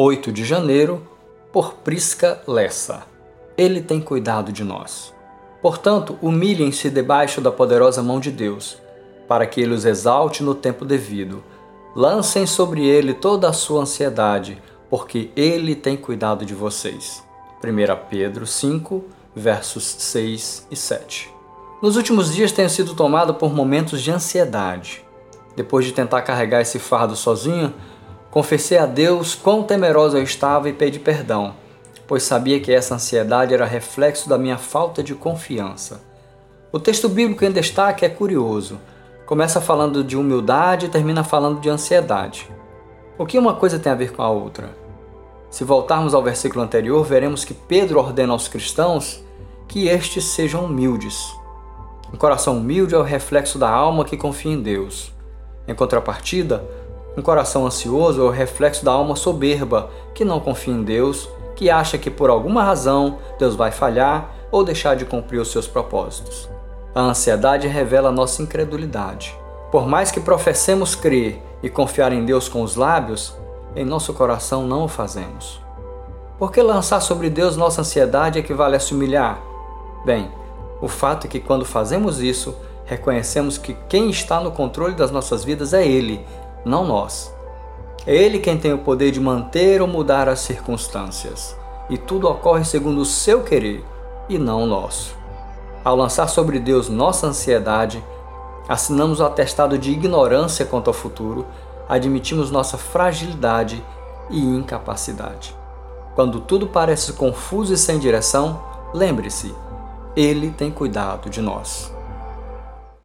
8 de janeiro, por Prisca Lessa. Ele tem cuidado de nós. Portanto, humilhem-se debaixo da poderosa mão de Deus, para que ele os exalte no tempo devido. Lancem sobre ele toda a sua ansiedade, porque ele tem cuidado de vocês. 1 Pedro 5, versos 6 e 7. Nos últimos dias tenho sido tomado por momentos de ansiedade. Depois de tentar carregar esse fardo sozinho, confessei a Deus quão temeroso eu estava e pedi perdão pois sabia que essa ansiedade era reflexo da minha falta de confiança. O texto bíblico em destaque é curioso. Começa falando de humildade e termina falando de ansiedade. O que uma coisa tem a ver com a outra? Se voltarmos ao versículo anterior, veremos que Pedro ordena aos cristãos que estes sejam humildes. Um coração humilde é o reflexo da alma que confia em Deus. Em contrapartida, um coração ansioso é o reflexo da alma soberba que não confia em Deus que acha que por alguma razão Deus vai falhar ou deixar de cumprir os seus propósitos. A ansiedade revela nossa incredulidade. Por mais que professemos crer e confiar em Deus com os lábios, em nosso coração não o fazemos. Por que lançar sobre Deus nossa ansiedade equivale a se humilhar? Bem, o fato é que quando fazemos isso, reconhecemos que quem está no controle das nossas vidas é Ele, não nós. É Ele quem tem o poder de manter ou mudar as circunstâncias, e tudo ocorre segundo o seu querer e não o nosso. Ao lançar sobre Deus nossa ansiedade, assinamos o atestado de ignorância quanto ao futuro, admitimos nossa fragilidade e incapacidade. Quando tudo parece confuso e sem direção, lembre-se, Ele tem cuidado de nós.